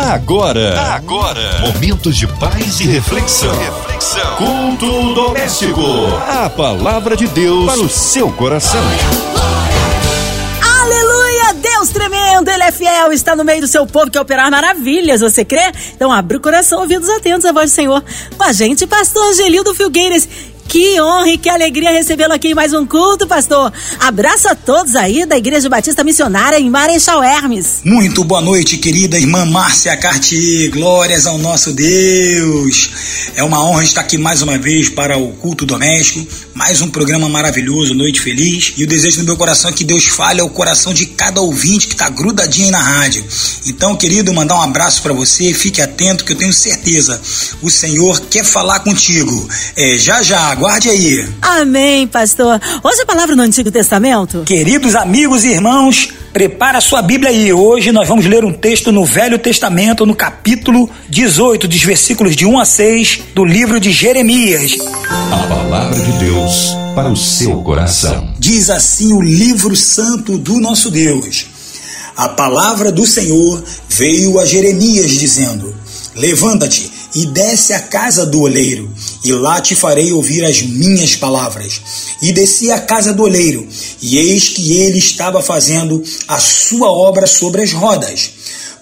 Agora, agora, momentos de paz e reflexão. reflexão. Culto doméstico. A palavra de Deus para o seu coração. Aleluia! Deus tremendo, Ele é fiel, está no meio do seu povo que operar maravilhas, você crê? Então abre o coração, ouvidos atentos à voz do Senhor. Com a gente, pastor Angelildo Filgueiras. Que honra e que alegria recebê-lo aqui em mais um culto, pastor. Abraço a todos aí da Igreja Batista Missionária em Marechal Hermes. Muito boa noite, querida irmã Márcia Cartier. Glórias ao nosso Deus. É uma honra estar aqui mais uma vez para o culto doméstico. Mais um programa maravilhoso, Noite Feliz. E o desejo do meu coração é que Deus fale ao coração de cada ouvinte que está grudadinho aí na rádio. Então, querido, mandar um abraço para você. Fique atento que eu tenho certeza. O Senhor quer falar contigo. É, já já Aguarde aí. Amém, pastor. Hoje a palavra no Antigo Testamento. Queridos amigos e irmãos, prepara a sua Bíblia aí. Hoje nós vamos ler um texto no Velho Testamento, no capítulo 18, dos versículos de 1 a 6 do livro de Jeremias. A palavra de Deus para o seu coração. Diz assim o livro santo do nosso Deus. A palavra do Senhor veio a Jeremias dizendo: Levanta-te e desce à casa do oleiro, e lá te farei ouvir as minhas palavras. E desci à casa do oleiro, e eis que ele estava fazendo a sua obra sobre as rodas.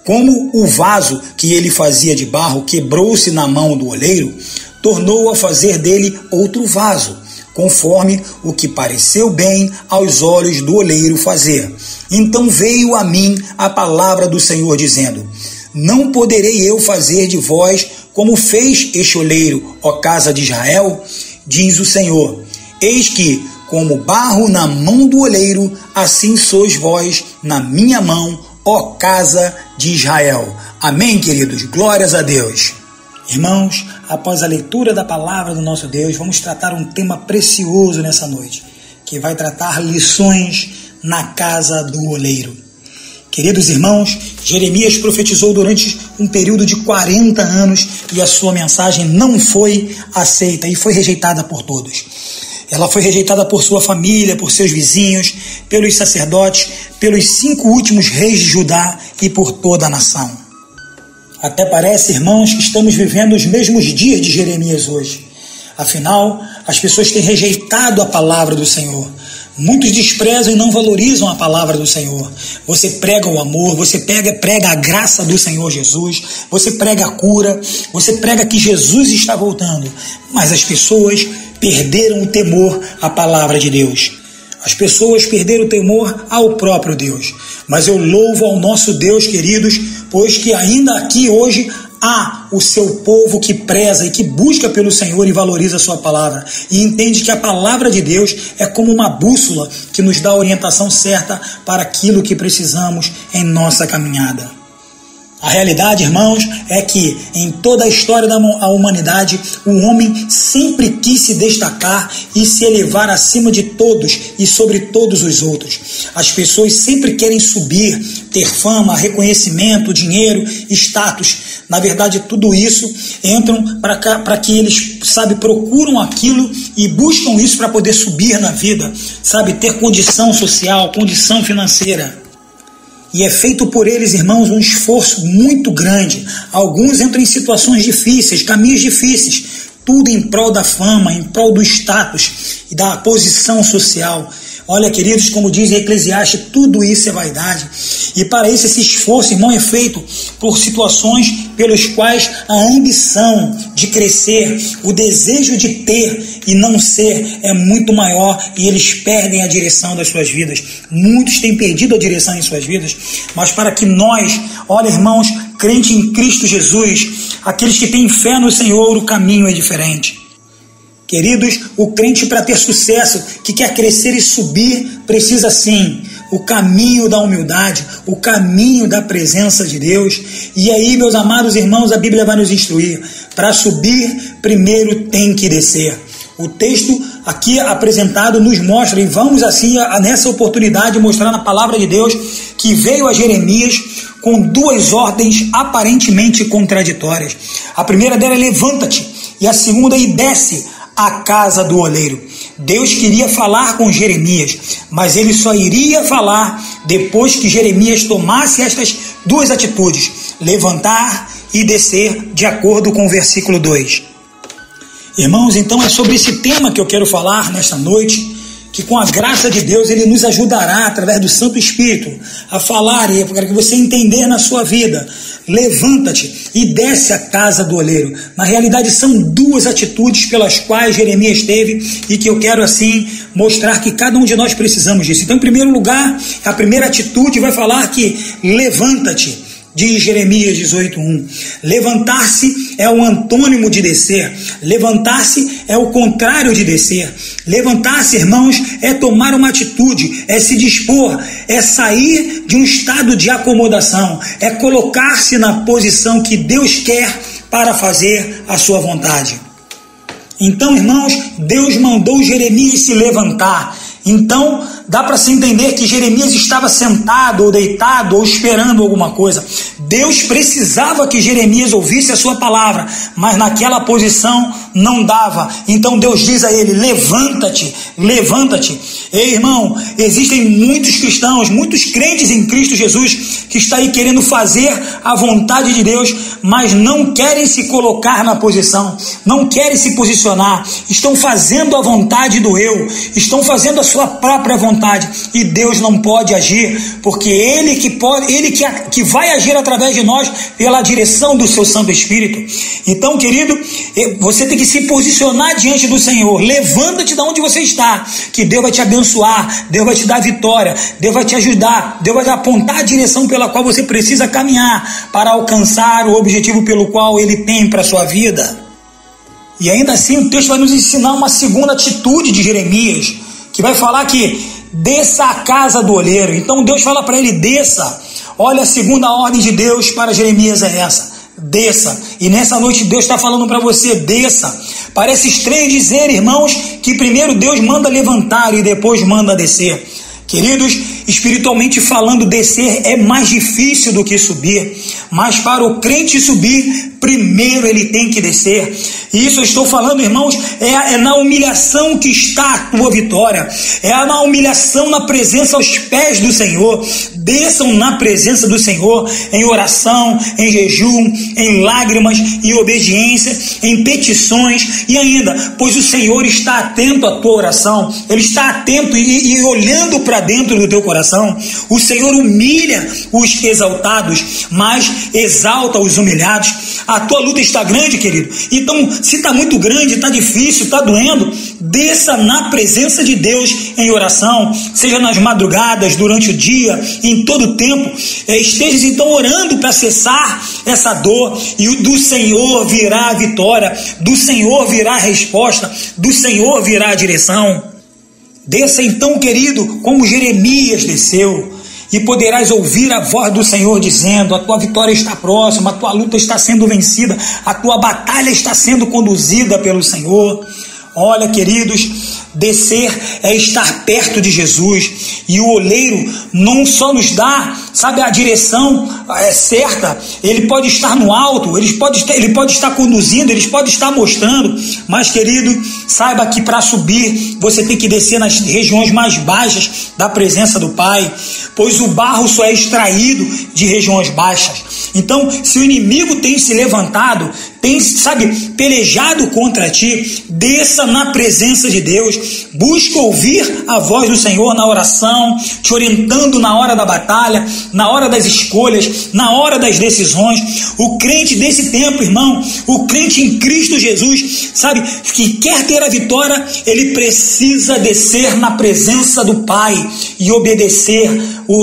Como o vaso que ele fazia de barro quebrou-se na mão do oleiro, tornou a fazer dele outro vaso, conforme o que pareceu bem aos olhos do oleiro fazer. Então veio a mim a palavra do Senhor, dizendo: Não poderei eu fazer de vós como fez este oleiro, ó casa de Israel, diz o Senhor: Eis que, como barro na mão do oleiro, assim sois vós na minha mão, ó casa de Israel. Amém, queridos? Glórias a Deus. Irmãos, após a leitura da palavra do nosso Deus, vamos tratar um tema precioso nessa noite, que vai tratar lições na casa do oleiro. Queridos irmãos, Jeremias profetizou durante um período de 40 anos e a sua mensagem não foi aceita e foi rejeitada por todos. Ela foi rejeitada por sua família, por seus vizinhos, pelos sacerdotes, pelos cinco últimos reis de Judá e por toda a nação. Até parece, irmãos, que estamos vivendo os mesmos dias de Jeremias hoje. Afinal, as pessoas têm rejeitado a palavra do Senhor. Muitos desprezam e não valorizam a palavra do Senhor. Você prega o amor, você prega, prega a graça do Senhor Jesus, você prega a cura, você prega que Jesus está voltando. Mas as pessoas perderam o temor à palavra de Deus. As pessoas perderam o temor ao próprio Deus. Mas eu louvo ao nosso Deus, queridos, pois que ainda aqui hoje há o seu povo que preza e que busca pelo Senhor e valoriza a sua palavra e entende que a palavra de Deus é como uma bússola que nos dá a orientação certa para aquilo que precisamos em nossa caminhada. A realidade, irmãos, é que em toda a história da humanidade, o homem sempre quis se destacar e se elevar acima de todos e sobre todos os outros. As pessoas sempre querem subir, ter fama, reconhecimento, dinheiro, status. Na verdade, tudo isso entram para que eles, sabe, procuram aquilo e buscam isso para poder subir na vida, sabe, ter condição social, condição financeira. E é feito por eles, irmãos, um esforço muito grande. Alguns entram em situações difíceis, caminhos difíceis, tudo em prol da fama, em prol do status e da posição social. Olha, queridos, como diz Eclesiastes, tudo isso é vaidade. E para isso, esse esforço, irmão, é feito por situações pelos quais a ambição de crescer, o desejo de ter e não ser é muito maior e eles perdem a direção das suas vidas. Muitos têm perdido a direção em suas vidas, mas para que nós, olha, irmãos, crente em Cristo Jesus, aqueles que têm fé no Senhor, o caminho é diferente. Queridos, o crente para ter sucesso, que quer crescer e subir, precisa sim o caminho da humildade, o caminho da presença de Deus. E aí, meus amados irmãos, a Bíblia vai nos instruir: para subir, primeiro tem que descer. O texto aqui apresentado nos mostra, e vamos assim, nessa oportunidade, mostrar na palavra de Deus que veio a Jeremias com duas ordens aparentemente contraditórias. A primeira dela é levanta-te, e a segunda é desce à casa do oleiro. Deus queria falar com Jeremias, mas ele só iria falar depois que Jeremias tomasse estas duas atitudes: levantar e descer, de acordo com o versículo 2. Irmãos, então é sobre esse tema que eu quero falar nesta noite que com a graça de Deus ele nos ajudará através do Santo Espírito a falar e para que você entender na sua vida. Levanta-te e desce a casa do oleiro. Na realidade são duas atitudes pelas quais Jeremias teve e que eu quero assim mostrar que cada um de nós precisamos disso. Então, em primeiro lugar, a primeira atitude vai falar que levanta-te diz Jeremias 18:1. Levantar-se é o antônimo de descer. Levantar-se é o contrário de descer. Levantar-se, irmãos, é tomar uma atitude, é se dispor, é sair de um estado de acomodação, é colocar-se na posição que Deus quer para fazer a sua vontade. Então, irmãos, Deus mandou Jeremias se levantar. Então, dá para se entender que Jeremias estava sentado ou deitado ou esperando alguma coisa. Deus precisava que Jeremias ouvisse a sua palavra, mas naquela posição não dava. Então Deus diz a ele: levanta-te, levanta-te. Ei, irmão, existem muitos cristãos, muitos crentes em Cristo Jesus que estão aí querendo fazer a vontade de Deus, mas não querem se colocar na posição, não querem se posicionar, estão fazendo a vontade do eu, estão fazendo a sua própria vontade e Deus não pode agir, porque Ele que pode, Ele que, que vai agir através de nós pela direção do seu Santo Espírito. Então, querido, você tem que se posicionar diante do Senhor. Levanta-te de onde você está, que Deus vai te abençoar, Deus vai te dar vitória, Deus vai te ajudar, Deus vai apontar a direção pela qual você precisa caminhar para alcançar o objetivo pelo qual Ele tem para a sua vida. E ainda assim, o texto vai nos ensinar uma segunda atitude de Jeremias, que vai falar que desça a casa do olheiro. Então Deus fala para ele: desça. Olha, a segunda ordem de Deus para Jeremias é essa: desça. E nessa noite Deus está falando para você: desça. Parece estranho dizer, irmãos, que primeiro Deus manda levantar e depois manda descer. Queridos, espiritualmente falando, descer é mais difícil do que subir, mas para o crente subir, primeiro ele tem que descer. E isso eu estou falando, irmãos, é, é, na humilhação que está a tua vitória, é na humilhação na presença aos pés do Senhor. Desçam na presença do Senhor em oração, em jejum, em lágrimas, em obediência, em petições e ainda, pois o Senhor está atento à tua oração, Ele está atento e, e olhando para dentro do teu coração. O Senhor humilha os exaltados, mas exalta os humilhados. A tua luta está grande, querido. Então, se está muito grande, está difícil, está doendo, desça na presença de Deus em oração, seja nas madrugadas, durante o dia, em todo o tempo. É, estejas então orando para cessar essa dor e do Senhor virá a vitória, do Senhor virá a resposta, do Senhor virá a direção. Desça então, querido, como Jeremias desceu e poderás ouvir a voz do Senhor dizendo: A tua vitória está próxima, a tua luta está sendo vencida, a tua batalha está sendo conduzida pelo Senhor. Olha, queridos, descer é estar perto de Jesus. E o oleiro não só nos dá, sabe, a direção é certa, ele pode estar no alto, ele pode estar, ele pode estar conduzindo, ele pode estar mostrando, mas querido, saiba que para subir você tem que descer nas regiões mais baixas da presença do Pai, pois o barro só é extraído de regiões baixas. Então, se o inimigo tem se levantado, tem, sabe, pelejado contra ti, desça na presença de Deus, busca ouvir a voz do Senhor na oração, te orientando na hora da batalha, na hora das escolhas, na hora das decisões. O crente desse tempo, irmão, o crente em Cristo Jesus, sabe, que quer ter a vitória, ele precisa descer na presença do Pai e obedecer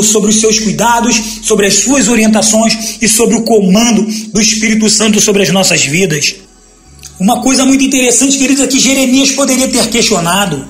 sobre os seus cuidados, sobre as suas orientações e sobre o comando do Espírito Santo sobre as nossas vidas. Uma coisa muito interessante, queridos, é que Jeremias poderia ter questionado: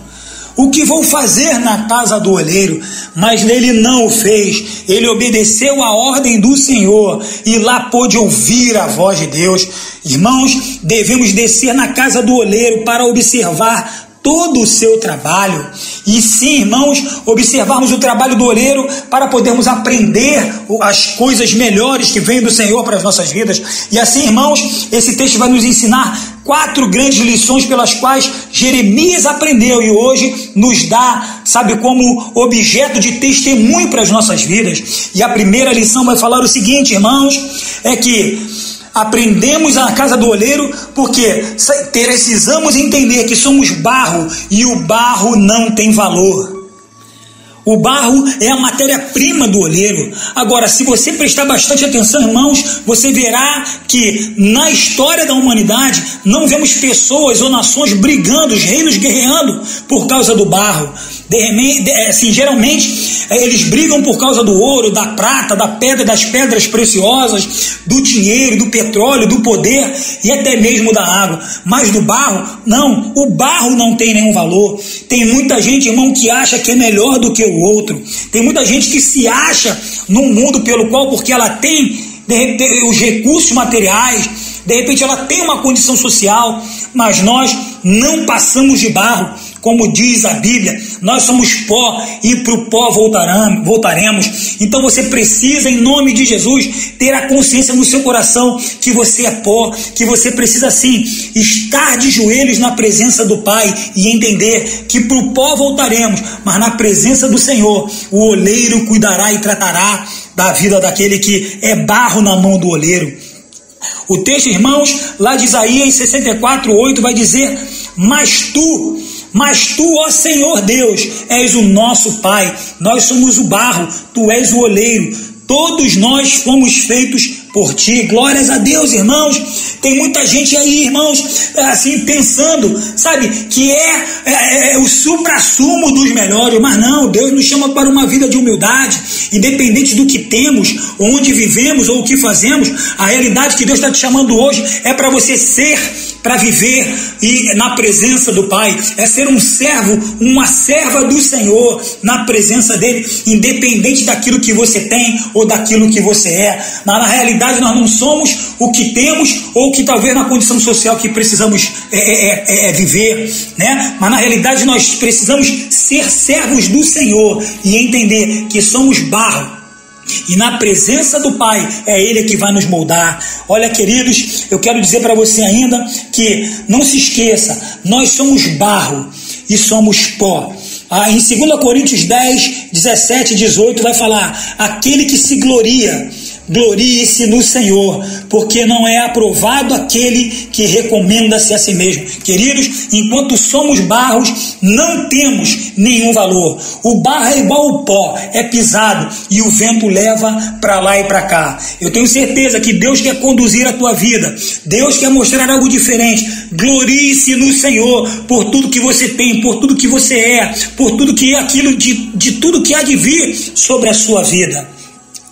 o que vou fazer na casa do olheiro? Mas ele não o fez. Ele obedeceu a ordem do Senhor e lá pôde ouvir a voz de Deus. Irmãos, devemos descer na casa do olheiro para observar todo o seu trabalho. E sim, irmãos, observarmos o trabalho do oleiro para podermos aprender as coisas melhores que vêm do Senhor para as nossas vidas. E assim, irmãos, esse texto vai nos ensinar quatro grandes lições pelas quais Jeremias aprendeu e hoje nos dá, sabe, como objeto de testemunho para as nossas vidas. E a primeira lição vai falar o seguinte, irmãos, é que aprendemos na casa do oleiro porque precisamos entender que somos barro e o barro não tem valor. O barro é a matéria-prima do olheiro. Agora, se você prestar bastante atenção, irmãos, você verá que na história da humanidade não vemos pessoas ou nações brigando, os reinos guerreando por causa do barro. É, assim, geralmente é, eles brigam por causa do ouro, da prata, da pedra, das pedras preciosas, do dinheiro, do petróleo, do poder e até mesmo da água. Mas do barro, não. O barro não tem nenhum valor. Tem muita gente, irmão, que acha que é melhor do que o outro. Tem muita gente que se acha num mundo pelo qual, porque ela tem os recursos materiais, de repente ela tem uma condição social, mas nós não passamos de barro como diz a Bíblia, nós somos pó e para o pó voltaremos. Então você precisa, em nome de Jesus, ter a consciência no seu coração que você é pó, que você precisa sim estar de joelhos na presença do Pai e entender que para o pó voltaremos, mas na presença do Senhor, o oleiro cuidará e tratará da vida daquele que é barro na mão do oleiro. O texto, irmãos, lá de Isaías 64, 8 vai dizer: Mas tu mas tu, ó Senhor Deus, és o nosso Pai, nós somos o barro, tu és o oleiro, todos nós fomos feitos por ti. Glórias a Deus, irmãos. Tem muita gente aí, irmãos, assim, pensando, sabe, que é, é, é o supra-sumo dos melhores, mas não, Deus nos chama para uma vida de humildade, independente do que temos, onde vivemos ou o que fazemos, a realidade que Deus está te chamando hoje é para você ser para viver e na presença do Pai, é ser um servo, uma serva do Senhor na presença dele, independente daquilo que você tem ou daquilo que você é. Na, na realidade, nós não somos o que temos ou que talvez na condição social que precisamos é, é, é, é viver, né? Mas na realidade nós precisamos ser servos do Senhor e entender que somos barro e na presença do Pai é Ele que vai nos moldar. Olha, queridos, eu quero dizer para você ainda que não se esqueça, nós somos barro e somos pó. Ah, em 2 Coríntios 10, 17 e 18 vai falar: aquele que se gloria Glorie-se no Senhor, porque não é aprovado aquele que recomenda-se a si mesmo. Queridos, enquanto somos barros, não temos nenhum valor. O barro é igual ao pó, é pisado e o vento leva para lá e para cá. Eu tenho certeza que Deus quer conduzir a tua vida, Deus quer mostrar algo diferente. Glorie-se no Senhor por tudo que você tem, por tudo que você é, por tudo que é aquilo de, de tudo que há de vir sobre a sua vida.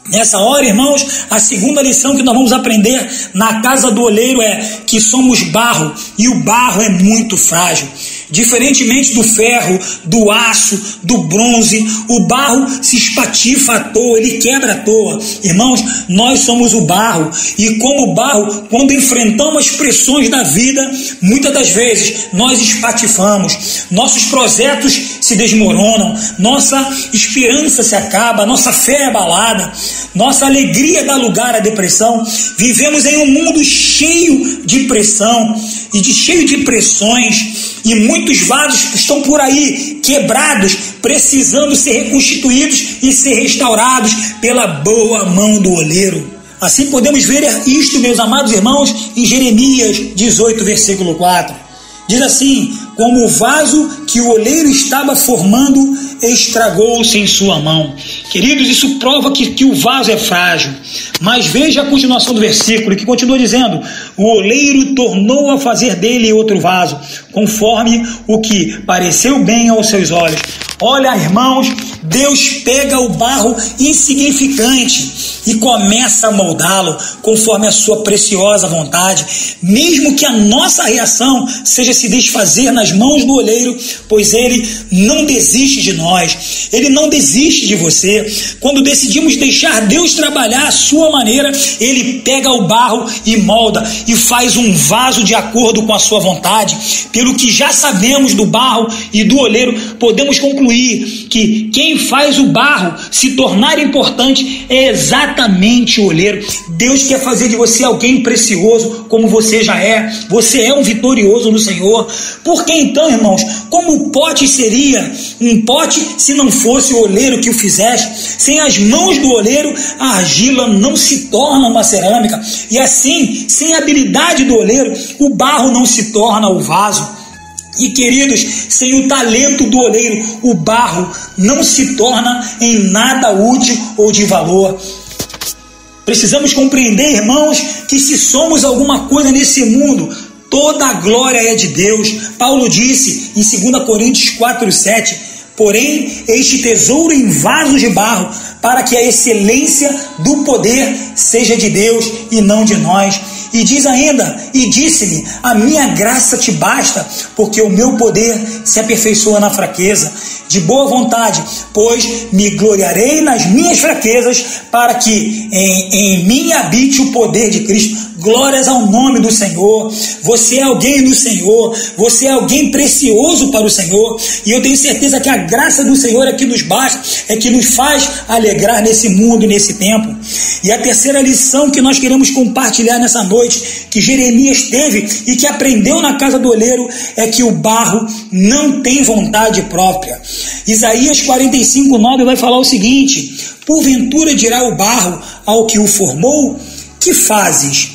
Nessa hora, irmãos, a segunda lição que nós vamos aprender na casa do oleiro é que somos barro e o barro é muito frágil. Diferentemente do ferro, do aço, do bronze, o barro se espatifa à toa, ele quebra à toa. Irmãos, nós somos o barro e, como barro, quando enfrentamos as pressões da vida, muitas das vezes nós espatifamos, nossos projetos se desmoronam, nossa esperança se acaba, nossa fé é abalada, nossa alegria dá lugar à depressão. Vivemos em um mundo cheio de pressão e de cheio de pressões e muitos vasos estão por aí quebrados, precisando ser reconstituídos e ser restaurados pela boa mão do oleiro. Assim podemos ver isto, meus amados irmãos, em Jeremias 18, versículo 4. Diz assim: Como o vaso que o oleiro estava formando estragou-se em sua mão. Queridos, isso prova que, que o vaso é frágil. Mas veja a continuação do versículo, que continua dizendo: O oleiro tornou a fazer dele outro vaso, conforme o que pareceu bem aos seus olhos. Olha, irmãos, Deus pega o barro insignificante e começa a moldá-lo conforme a sua preciosa vontade, mesmo que a nossa reação seja se desfazer nas mãos do oleiro, pois ele não desiste de nós, ele não desiste de você. Quando decidimos deixar Deus trabalhar a sua maneira, ele pega o barro e molda e faz um vaso de acordo com a sua vontade. Pelo que já sabemos do barro e do oleiro, podemos concluir concluir que quem faz o barro se tornar importante é exatamente o oleiro. Deus quer fazer de você alguém precioso, como você já é. Você é um vitorioso no Senhor. Por que então, irmãos, como o pote seria um pote se não fosse o oleiro que o fizeste? Sem as mãos do oleiro, a argila não se torna uma cerâmica. E assim, sem a habilidade do oleiro, o barro não se torna o vaso. E queridos, sem o talento do oleiro, o barro não se torna em nada útil ou de valor. Precisamos compreender, irmãos, que se somos alguma coisa nesse mundo, toda a glória é de Deus. Paulo disse em 2 Coríntios 4:7, porém, este tesouro em vasos de barro, para que a excelência do poder seja de Deus e não de nós. E diz ainda: E disse-me: A minha graça te basta, porque o meu poder se aperfeiçoa na fraqueza. De boa vontade, pois me gloriarei nas minhas fraquezas, para que em, em mim habite o poder de Cristo. Glórias ao nome do Senhor. Você é alguém do Senhor. Você é alguém precioso para o Senhor. E eu tenho certeza que a graça do Senhor é que nos basta, é que nos faz alegrar nesse mundo, nesse tempo. E a terceira lição que nós queremos compartilhar nessa noite, que Jeremias teve e que aprendeu na casa do oleiro, é que o barro não tem vontade própria. Isaías 45, 9 vai falar o seguinte: Porventura dirá o barro ao que o formou: Que fazes?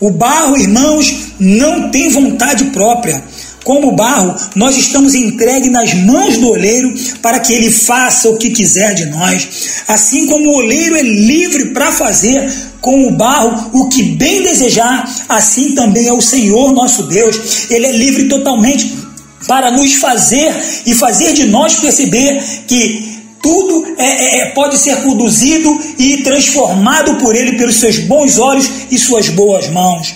O barro, irmãos, não tem vontade própria. Como barro, nós estamos entregues nas mãos do oleiro para que ele faça o que quiser de nós. Assim como o oleiro é livre para fazer com o barro o que bem desejar, assim também é o Senhor nosso Deus. Ele é livre totalmente para nos fazer e fazer de nós perceber que tudo é, é, é, pode ser conduzido e transformado por Ele pelos seus bons olhos e suas boas mãos.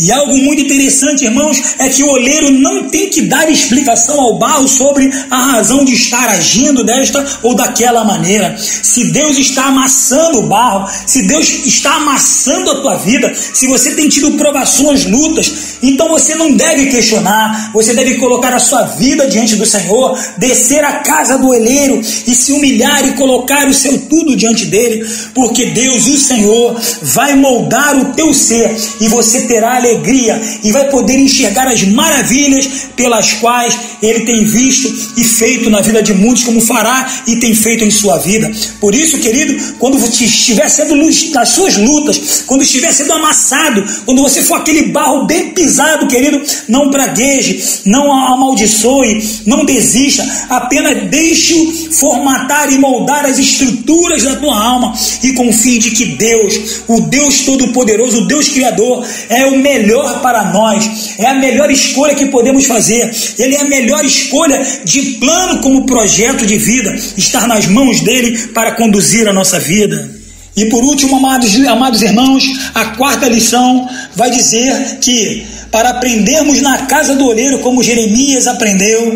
E algo muito interessante, irmãos, é que o oleiro não tem que dar explicação ao barro sobre a razão de estar agindo desta ou daquela maneira. Se Deus está amassando o barro, se Deus está amassando a tua vida, se você tem tido provações, lutas, então você não deve questionar, você deve colocar a sua vida diante do Senhor, descer à casa do oleiro e se humilhar e colocar o seu tudo diante dele, porque Deus, o Senhor, vai moldar o teu ser e você terá alegria alegria e vai poder enxergar as maravilhas pelas quais ele tem visto e feito na vida de muitos, como fará e tem feito em sua vida. Por isso, querido, quando estiver sendo nas suas lutas, quando estiver sendo amassado, quando você for aquele barro bem pisado, querido, não pragueje, não amaldiçoe, não desista, apenas deixe-o formatar e moldar as estruturas da tua alma e confie de que Deus, o Deus Todo-Poderoso, o Deus Criador, é o melhor melhor para nós, é a melhor escolha que podemos fazer. Ele é a melhor escolha de plano como projeto de vida, estar nas mãos dele para conduzir a nossa vida. E por último, amados, amados irmãos, a quarta lição vai dizer que para aprendermos na casa do oleiro, como Jeremias aprendeu,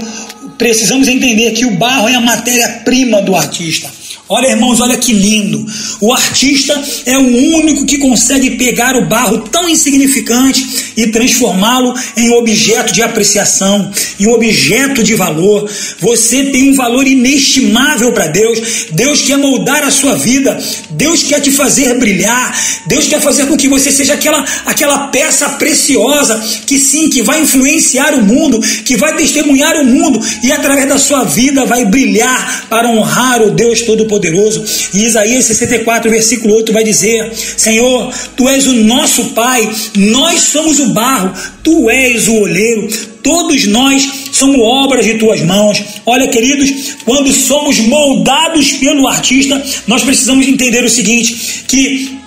precisamos entender que o barro é a matéria-prima do artista. Olha, irmãos, olha que lindo. O artista é o único que consegue pegar o barro tão insignificante e transformá-lo em objeto de apreciação, em objeto de valor. Você tem um valor inestimável para Deus. Deus quer moldar a sua vida. Deus quer te fazer brilhar. Deus quer fazer com que você seja aquela, aquela peça preciosa que sim, que vai influenciar o mundo, que vai testemunhar o mundo e através da sua vida vai brilhar para honrar o Deus Todo-Poderoso poderoso E Isaías 64, versículo 8 vai dizer: Senhor, tu és o nosso Pai, nós somos o barro, tu és o oleiro, todos nós somos obras de tuas mãos. Olha, queridos, quando somos moldados pelo artista, nós precisamos entender o seguinte: que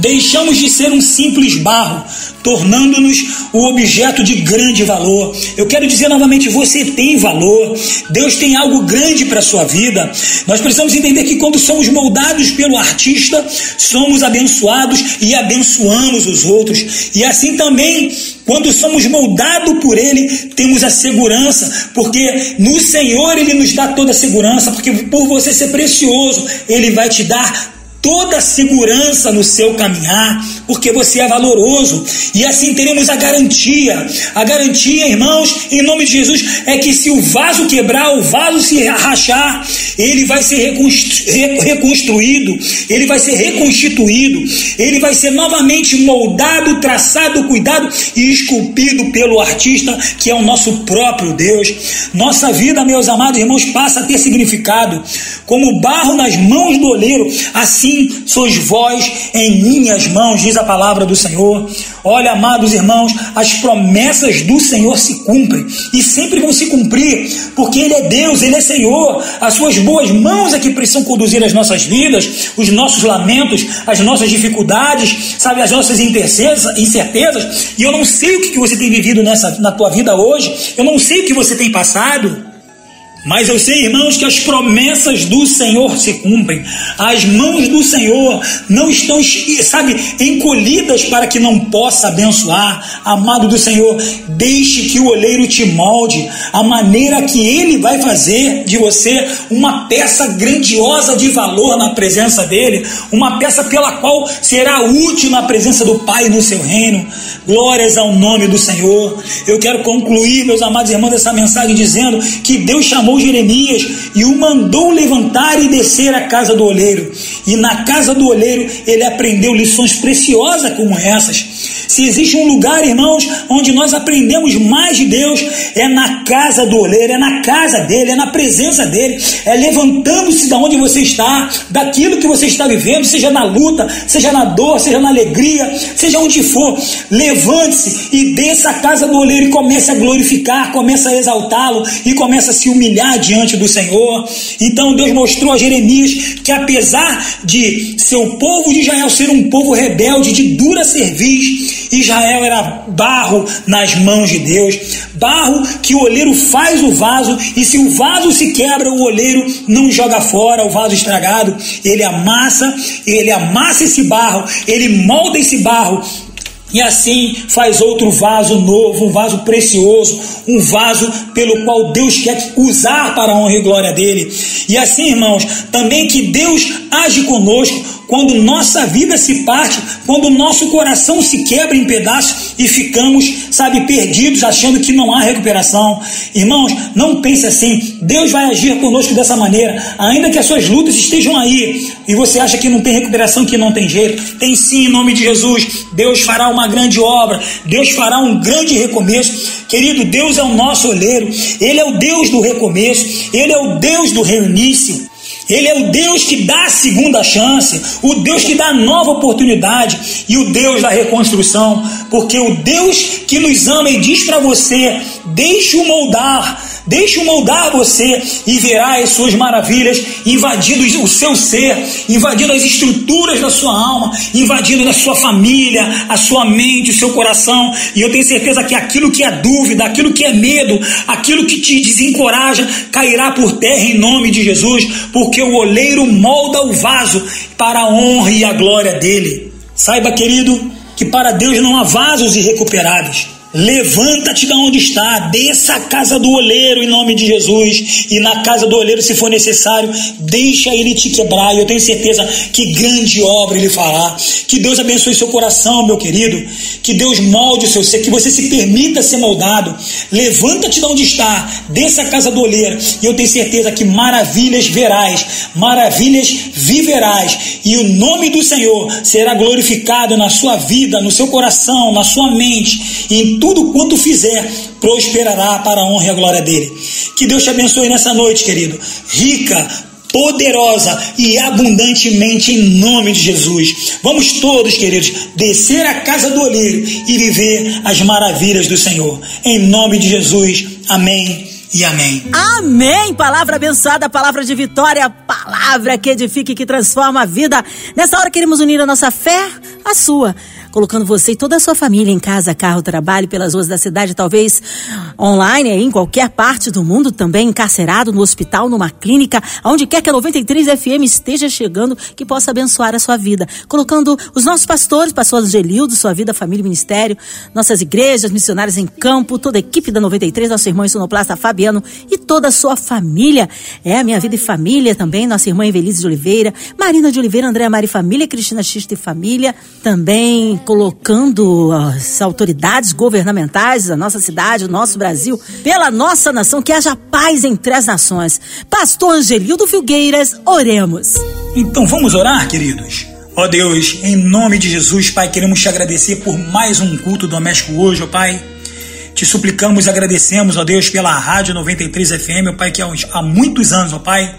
Deixamos de ser um simples barro, tornando-nos o objeto de grande valor. Eu quero dizer novamente: você tem valor, Deus tem algo grande para a sua vida. Nós precisamos entender que quando somos moldados pelo artista, somos abençoados e abençoamos os outros. E assim também, quando somos moldados por Ele, temos a segurança, porque no Senhor Ele nos dá toda a segurança, porque por você ser precioso, Ele vai te dar toda a segurança no seu caminhar, porque você é valoroso. E assim teremos a garantia. A garantia, irmãos, em nome de Jesus, é que se o vaso quebrar, o vaso se rachar, ele vai ser reconstruído, ele vai ser reconstituído, ele vai ser novamente moldado, traçado, cuidado e esculpido pelo artista, que é o nosso próprio Deus. Nossa vida, meus amados irmãos, passa a ter significado. Como barro nas mãos do oleiro, assim sois vós em minhas mãos, diz a palavra do Senhor. Olha, amados irmãos, as promessas do Senhor se cumprem e sempre vão se cumprir, porque Ele é Deus, Ele é Senhor. As suas boas mãos é que precisam conduzir as nossas vidas, os nossos lamentos, as nossas dificuldades, sabe, as nossas incertezas. E eu não sei o que você tem vivido nessa, na tua vida hoje, eu não sei o que você tem passado. Mas eu sei, irmãos, que as promessas do Senhor se cumprem. As mãos do Senhor não estão, sabe, encolhidas para que não possa abençoar. Amado do Senhor, deixe que o oleiro te molde, a maneira que ele vai fazer de você uma peça grandiosa de valor na presença dele, uma peça pela qual será útil na presença do Pai no seu reino. Glórias ao nome do Senhor. Eu quero concluir, meus amados irmãos, essa mensagem dizendo que Deus chamou Jeremias e o mandou levantar e descer à casa do oleiro. E na casa do oleiro ele aprendeu lições preciosas como essas. Se existe um lugar, irmãos, onde nós aprendemos mais de Deus, é na casa do oleiro, é na casa dele, é na presença dele, é levantando-se da onde você está, daquilo que você está vivendo, seja na luta, seja na dor, seja na alegria, seja onde for. Levante-se e desça à casa do oleiro e comece a glorificar, comece a exaltá-lo e comece a se humilhar diante do Senhor. Então Deus mostrou a Jeremias que apesar de seu povo de Israel ser um povo rebelde, de dura cerviz, Israel era barro nas mãos de Deus, barro que o oleiro faz o vaso, e se o vaso se quebra, o oleiro não joga fora o vaso estragado, ele amassa, ele amassa esse barro, ele molda esse barro e assim faz outro vaso novo, um vaso precioso, um vaso pelo qual Deus quer usar para a honra e glória dele. E assim, irmãos, também que Deus age conosco quando nossa vida se parte, quando nosso coração se quebra em pedaços e ficamos, sabe, perdidos, achando que não há recuperação. Irmãos, não pense assim. Deus vai agir conosco dessa maneira, ainda que as suas lutas estejam aí e você acha que não tem recuperação, que não tem jeito. Tem sim, em nome de Jesus. Deus fará uma grande obra, Deus fará um grande recomeço. Querido, Deus é o nosso olheiro, Ele é o Deus do recomeço, Ele é o Deus do reinício. Ele é o Deus que dá a segunda chance, o Deus que dá nova oportunidade e o Deus da reconstrução, porque o Deus que nos ama e diz para você: deixe-o moldar, Deixe-o moldar você e verá as suas maravilhas invadindo o seu ser, invadindo as estruturas da sua alma, invadindo a sua família, a sua mente, o seu coração. E eu tenho certeza que aquilo que é dúvida, aquilo que é medo, aquilo que te desencoraja, cairá por terra em nome de Jesus, porque o oleiro molda o vaso para a honra e a glória dele. Saiba, querido, que para Deus não há vasos irrecuperáveis. Levanta-te da onde está, desça a casa do oleiro em nome de Jesus, e na casa do oleiro, se for necessário, deixa ele te quebrar. E eu tenho certeza que grande obra ele fará. Que Deus abençoe seu coração, meu querido. Que Deus molde o seu ser, que você se permita ser moldado. Levanta-te da onde está, desça a casa do oleiro, e eu tenho certeza que maravilhas verás, maravilhas viverás, e o nome do Senhor será glorificado na sua vida, no seu coração, na sua mente, em tudo quanto fizer prosperará para a honra e a glória dele. Que Deus te abençoe nessa noite, querido. Rica, poderosa e abundantemente em nome de Jesus. Vamos todos, queridos, descer à casa do olheiro e viver as maravilhas do Senhor. Em nome de Jesus. Amém. E amém. Amém. Palavra abençoada, palavra de vitória, palavra que edifica e que transforma a vida. Nessa hora queremos unir a nossa fé à sua colocando você e toda a sua família em casa, carro, trabalho, pelas ruas da cidade, talvez online, em qualquer parte do mundo, também encarcerado, no hospital, numa clínica, onde quer que a 93 FM esteja chegando, que possa abençoar a sua vida. Colocando os nossos pastores, pastor Angelildo, sua vida, família e ministério, nossas igrejas, missionários em campo, toda a equipe da 93, nosso irmão sonoplasta Fabiano e toda a sua família. É a minha vida e família também, nossa irmã Evelise de Oliveira, Marina de Oliveira, Andréa Mari Família, Cristina Xista e Família, também colocando as autoridades governamentais da nossa cidade, o nosso Brasil, pela nossa nação, que haja paz entre as nações. Pastor Angelildo Filgueiras, oremos. Então vamos orar, queridos? Ó oh Deus, em nome de Jesus, Pai, queremos te agradecer por mais um culto doméstico hoje, ó oh Pai. Te suplicamos agradecemos, ó Deus, pela Rádio 93 FM, ó Pai, que há muitos anos, ó Pai,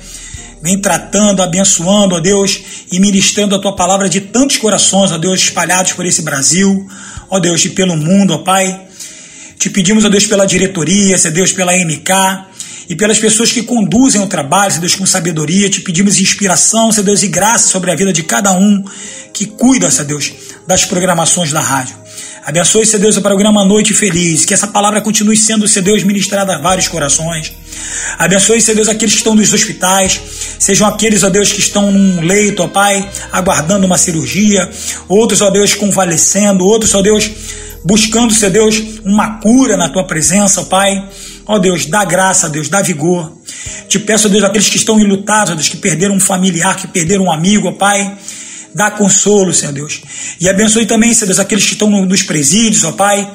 vem tratando, abençoando, ó Deus, e ministrando a tua palavra de tantos corações, ó Deus, espalhados por esse Brasil, ó Deus, e pelo mundo, ó Pai. Te pedimos, ó Deus, pela diretoria, ó Deus, pela MK e pelas pessoas que conduzem o trabalho, ó Deus, com sabedoria. Te pedimos inspiração, ó Deus, e graça sobre a vida de cada um que cuida, ó Deus, das programações da rádio. Abençoe, Seu Deus, o programa Noite Feliz. Que essa palavra continue sendo, Seu Deus, ministrada a vários corações. Abençoe, Seu Deus, aqueles que estão nos hospitais. Sejam aqueles, ó Deus, que estão num leito, ó Pai, aguardando uma cirurgia. Outros, ó Deus, convalescendo. Outros, ó Deus, buscando, Seu Deus, uma cura na Tua presença, ó Pai. Ó Deus, dá graça, Deus, dá vigor. Te peço, ó Deus, aqueles que estão enlutados, ó Deus, que perderam um familiar, que perderam um amigo, ó Pai. Dá consolo, Senhor Deus. E abençoe também, Senhor Deus, aqueles que estão nos presídios, ó Pai,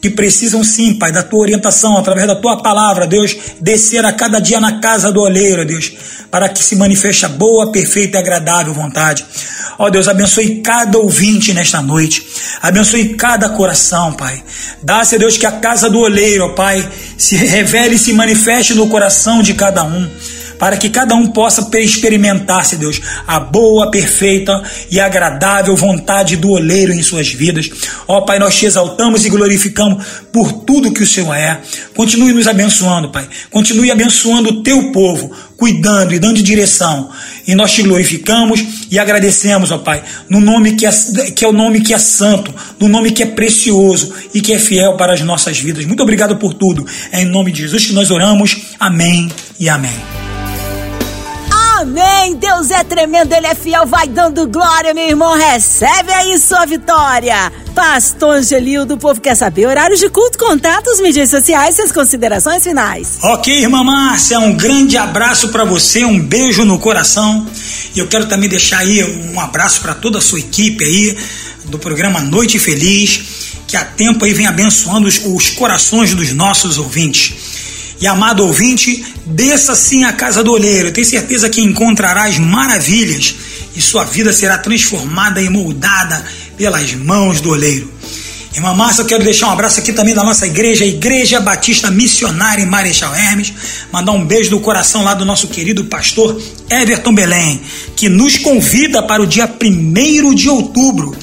que precisam sim, Pai, da tua orientação, através da tua palavra, Deus, descer a cada dia na casa do oleiro, Deus, para que se manifeste a boa, perfeita e agradável vontade. Ó Deus, abençoe cada ouvinte nesta noite. Abençoe cada coração, Pai. Dá-se, Deus, que a casa do oleiro, ó Pai, se revele e se manifeste no coração de cada um para que cada um possa experimentar-se, Deus, a boa, perfeita e agradável vontade do oleiro em suas vidas. Ó Pai, nós te exaltamos e glorificamos por tudo que o Senhor é. Continue nos abençoando, Pai. Continue abençoando o teu povo, cuidando e dando direção. E nós te glorificamos e agradecemos, ó Pai, no nome que é, que é o nome que é santo, no nome que é precioso e que é fiel para as nossas vidas. Muito obrigado por tudo. É em nome de Jesus que nós oramos. Amém e amém. Amém! Deus é tremendo, Ele é fiel, vai dando glória, meu irmão. Recebe aí sua vitória. Pastor Angelildo, o povo quer saber horários de culto, contatos, mídias sociais, suas considerações finais. Ok, irmã Márcia, um grande abraço para você, um beijo no coração. E eu quero também deixar aí um abraço para toda a sua equipe aí do programa Noite Feliz, que há tempo aí vem abençoando os, os corações dos nossos ouvintes. E amado ouvinte, desça sim à casa do olheiro. Tenho certeza que encontrarás maravilhas e sua vida será transformada e moldada pelas mãos do oleiro. Irmã Márcia, eu quero deixar um abraço aqui também da nossa igreja, Igreja Batista Missionária em Marechal Hermes. Mandar um beijo do coração lá do nosso querido pastor Everton Belém, que nos convida para o dia 1 de outubro.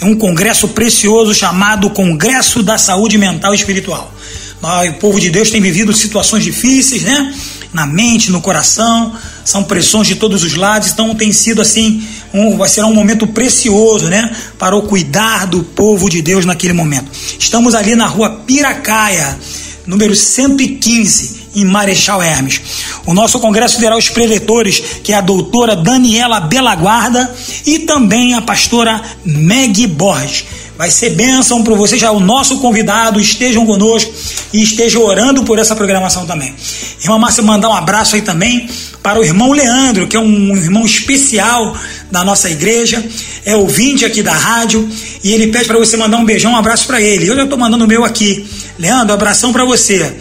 É um congresso precioso chamado Congresso da Saúde Mental e Espiritual. O povo de Deus tem vivido situações difíceis, né? Na mente, no coração, são pressões de todos os lados, então tem sido assim, um, vai ser um momento precioso, né? Para o cuidar do povo de Deus naquele momento. Estamos ali na rua Piracaia, número 115, em Marechal Hermes. O nosso congresso terá os preletores, que é a doutora Daniela Belaguarda e também a pastora Meg Borges. Vai ser bênção para vocês, já o nosso convidado, estejam conosco e estejam orando por essa programação também. Irmã Márcia, mandar um abraço aí também para o irmão Leandro, que é um irmão especial da nossa igreja, é ouvinte aqui da rádio, e ele pede para você mandar um beijão, um abraço para ele. Eu já estou mandando o meu aqui. Leandro, abração para você.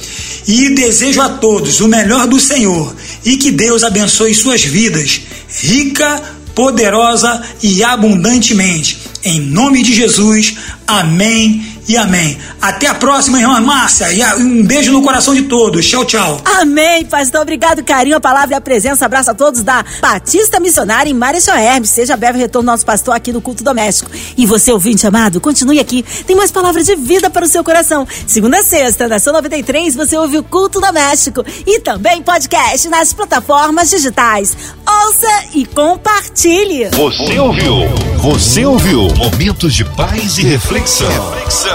E desejo a todos o melhor do Senhor e que Deus abençoe suas vidas, rica, poderosa e abundantemente. Em nome de Jesus, amém e amém. Até a próxima, irmã Márcia. E um beijo no coração de todos. Tchau, tchau. Amém, pastor. Obrigado, carinho, a palavra e a presença. Abraço a todos da Batista Missionária em Marechal Hermes. Seja breve retorno nosso pastor aqui no culto doméstico. E você, ouvinte amado, continue aqui. Tem mais palavras de vida para o seu coração. Segunda a sexta, na Sua 93, você ouve o culto doméstico. E também podcast nas plataformas digitais. Ouça e compartilhe. Você ouviu? Você ouviu? Momentos de paz e reflexão. reflexão.